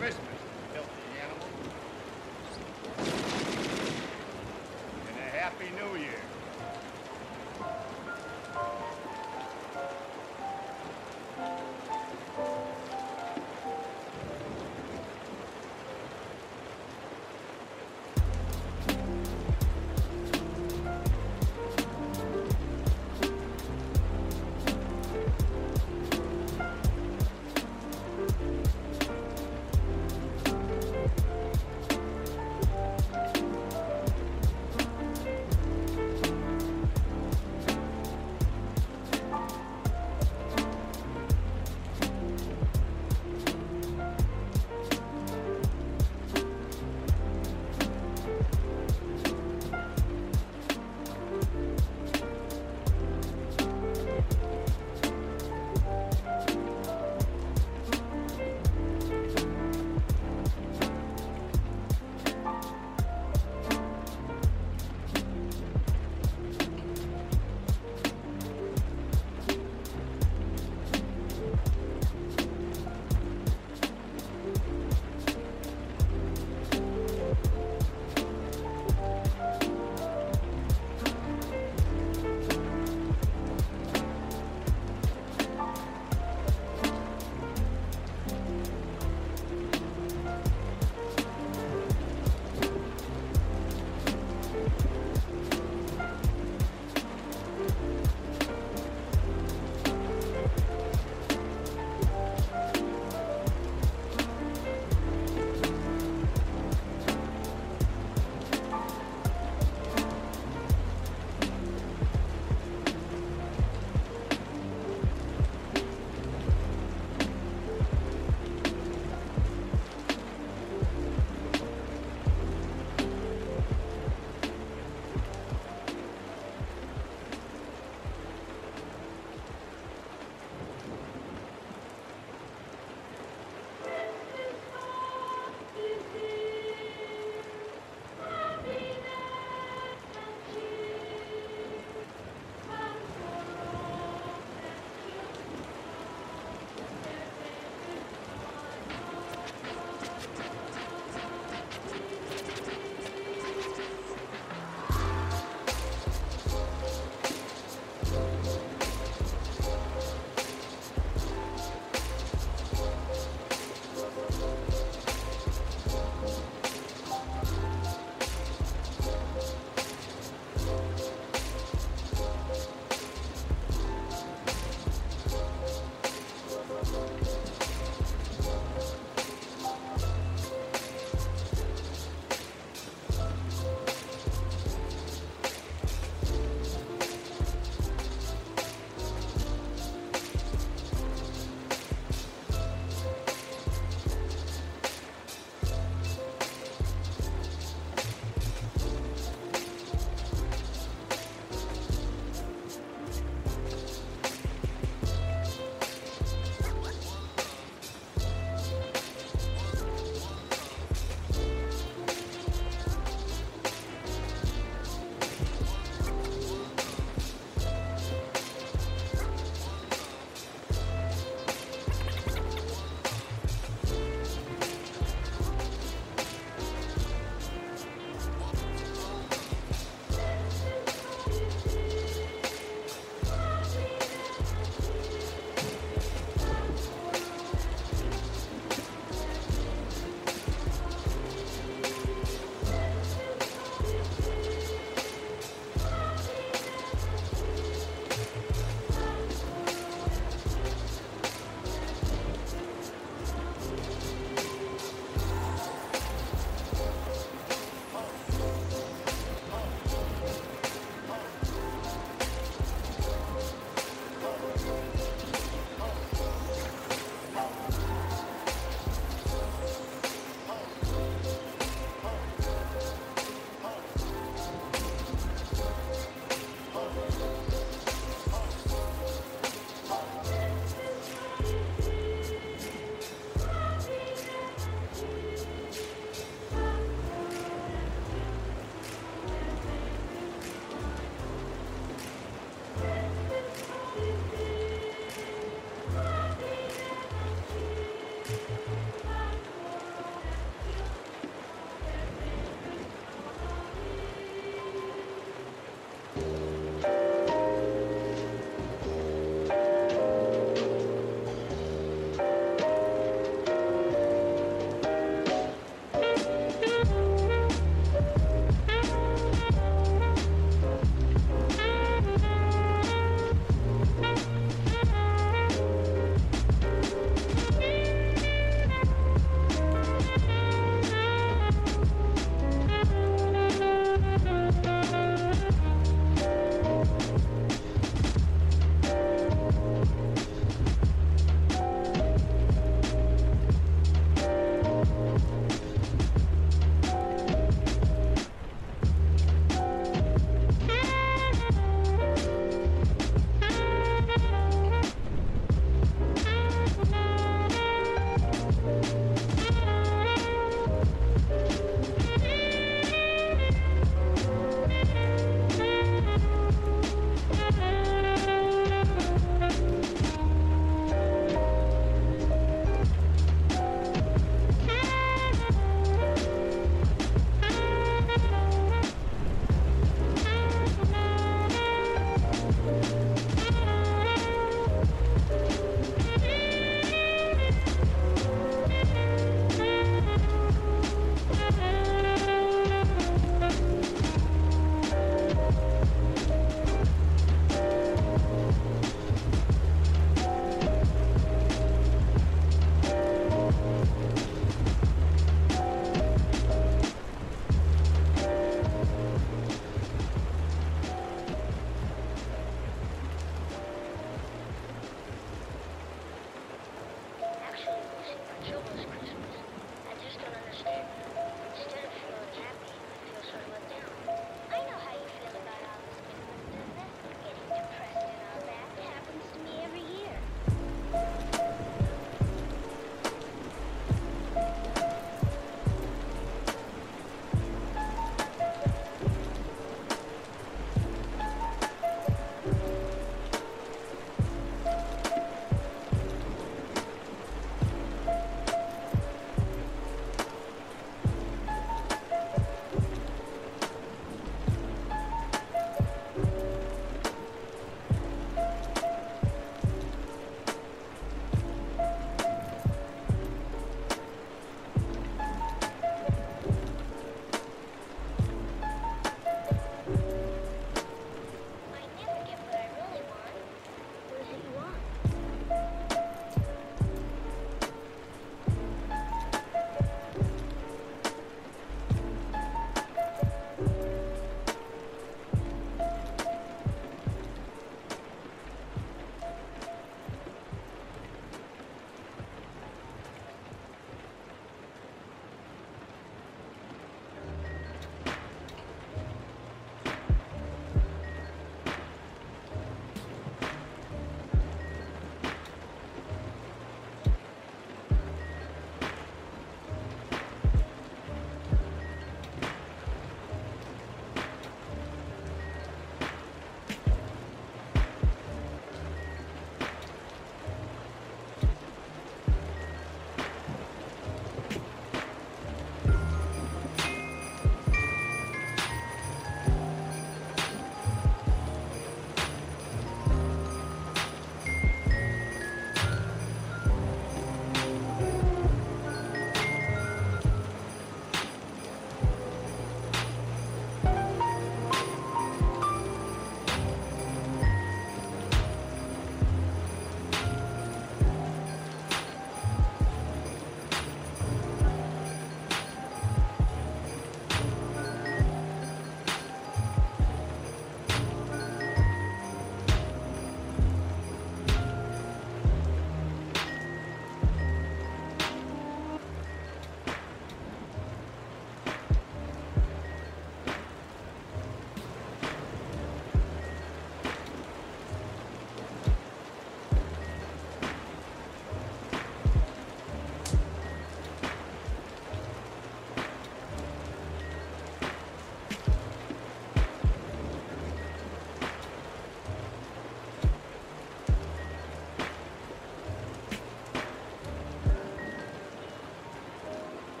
Christmas,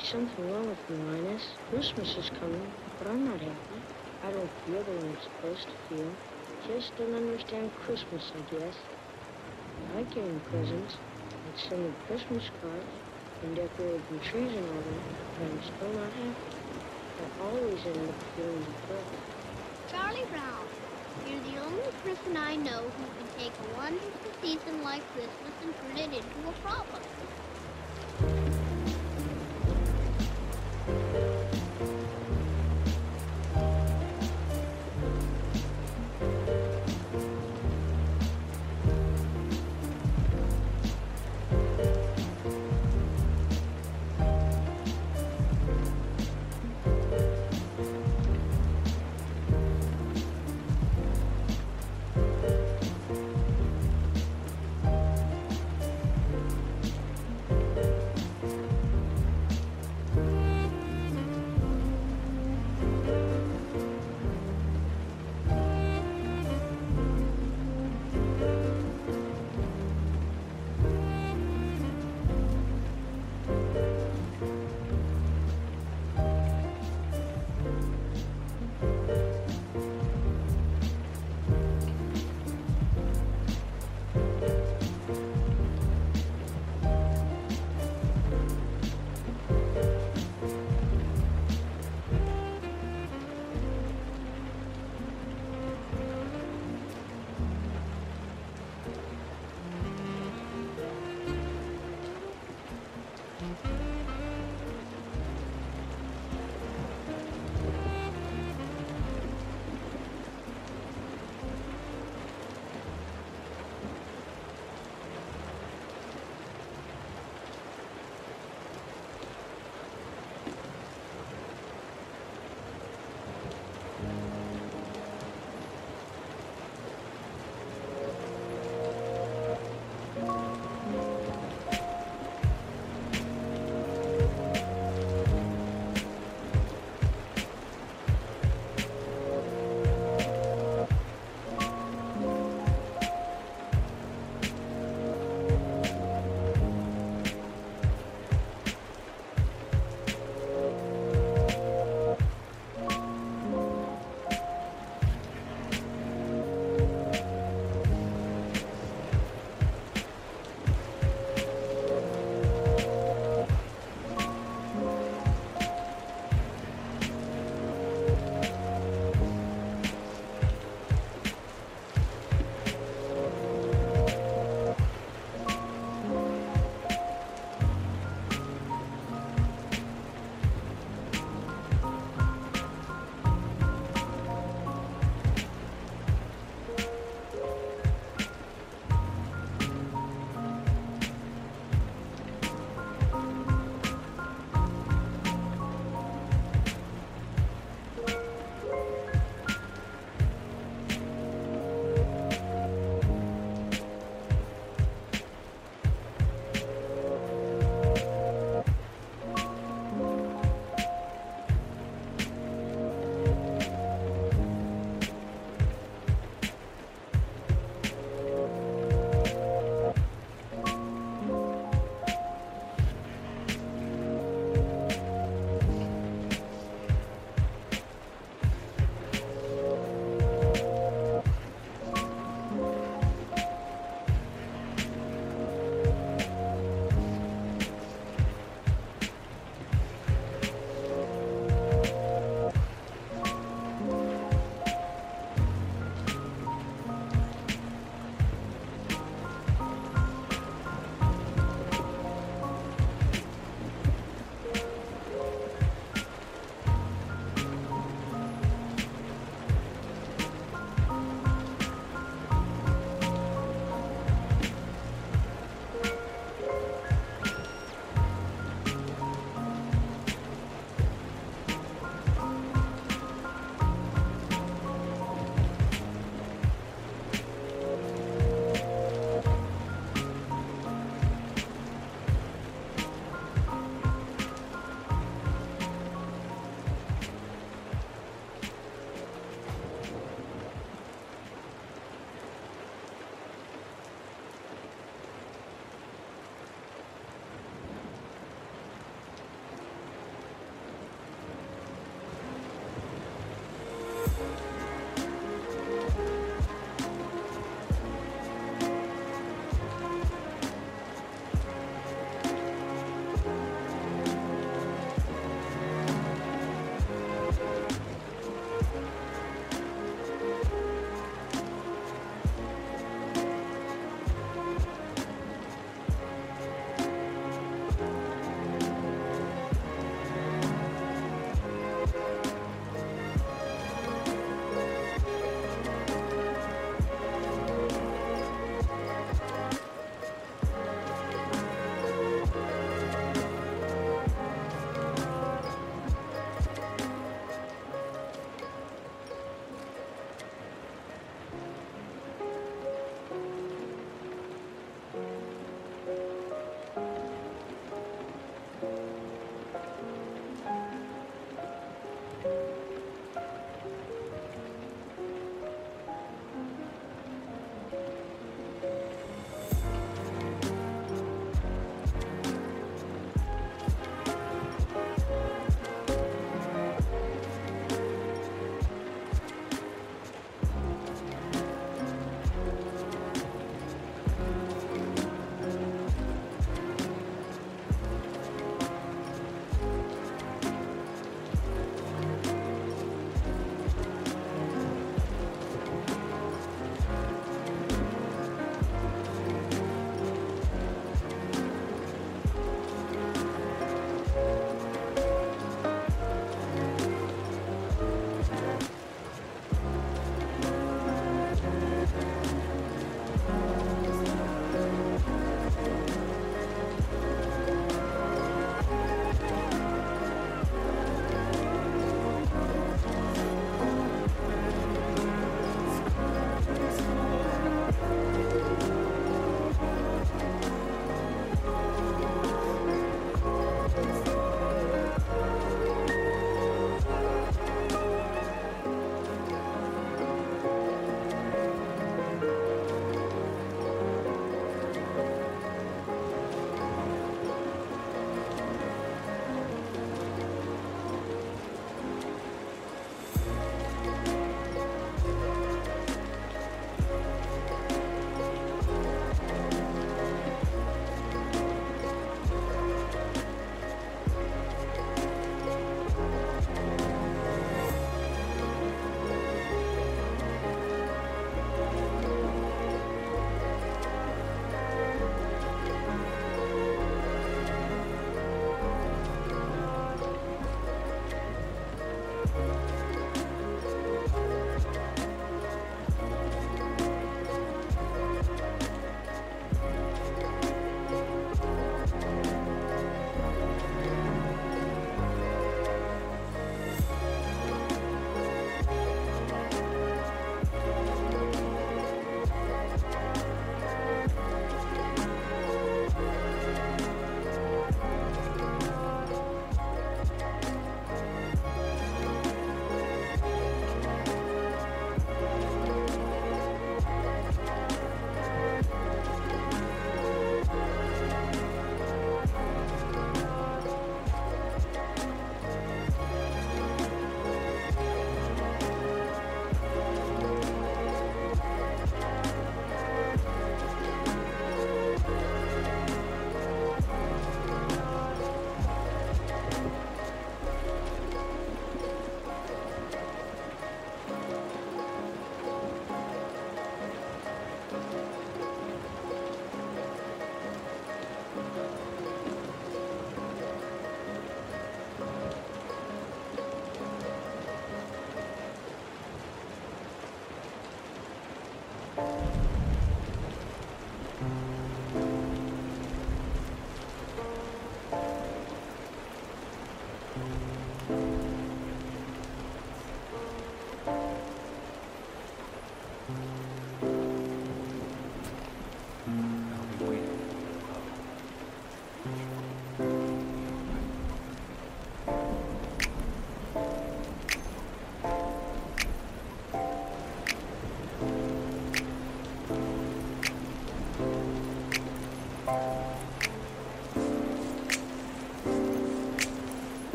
there must be something wrong with me, Linus. Christmas is coming, but I'm not happy. I don't feel the way I'm supposed to feel. Just don't understand Christmas, I guess. I like getting presents send sending Christmas cards and the trees and all that, but I'm still not happy. I always end up feeling depressed. Charlie Brown, you're the only person I know who can take a wonderful season like Christmas and turn it into a problem.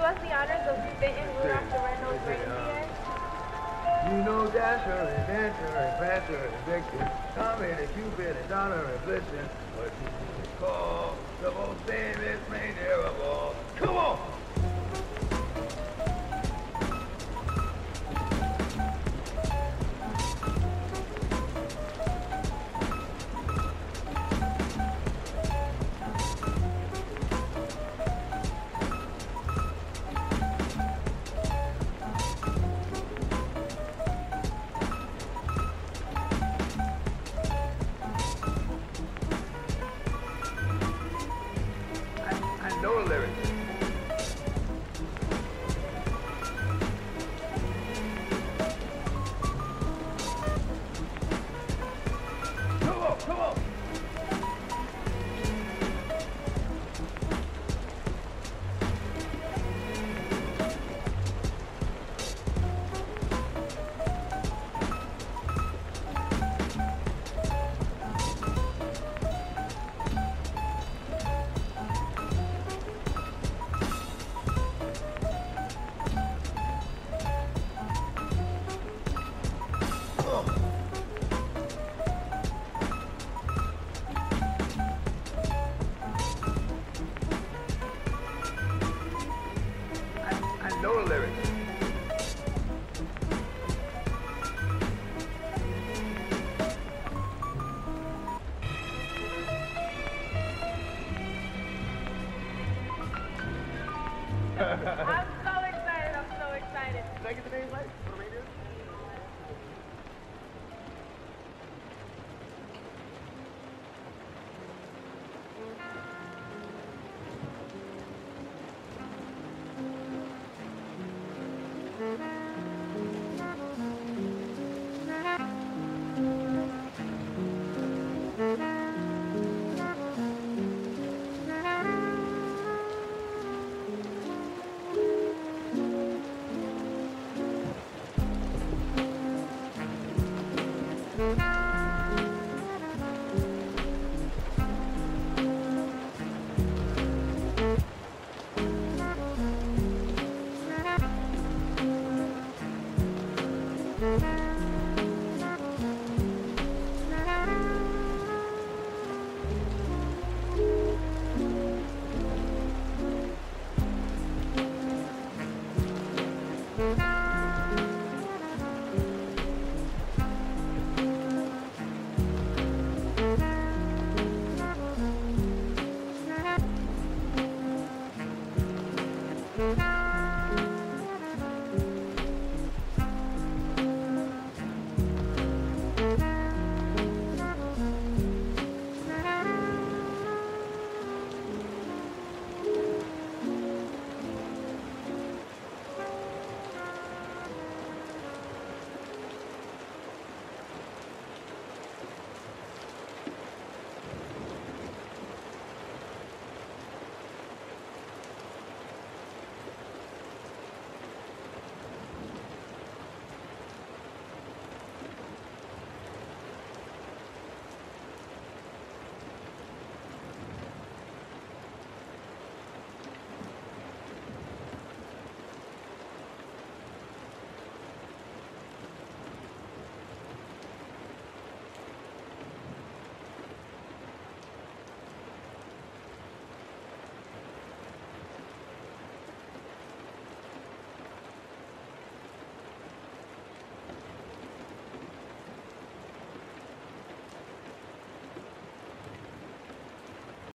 Do us the honors of spitting Rudolph the Red-Nosed Reindeer? You know Dasher and Dancer and Prancer and Vixen, Comet and Cupid and Donner and Blitzen, but you call the most famous reindeer of all. Come on! Know the lyrics.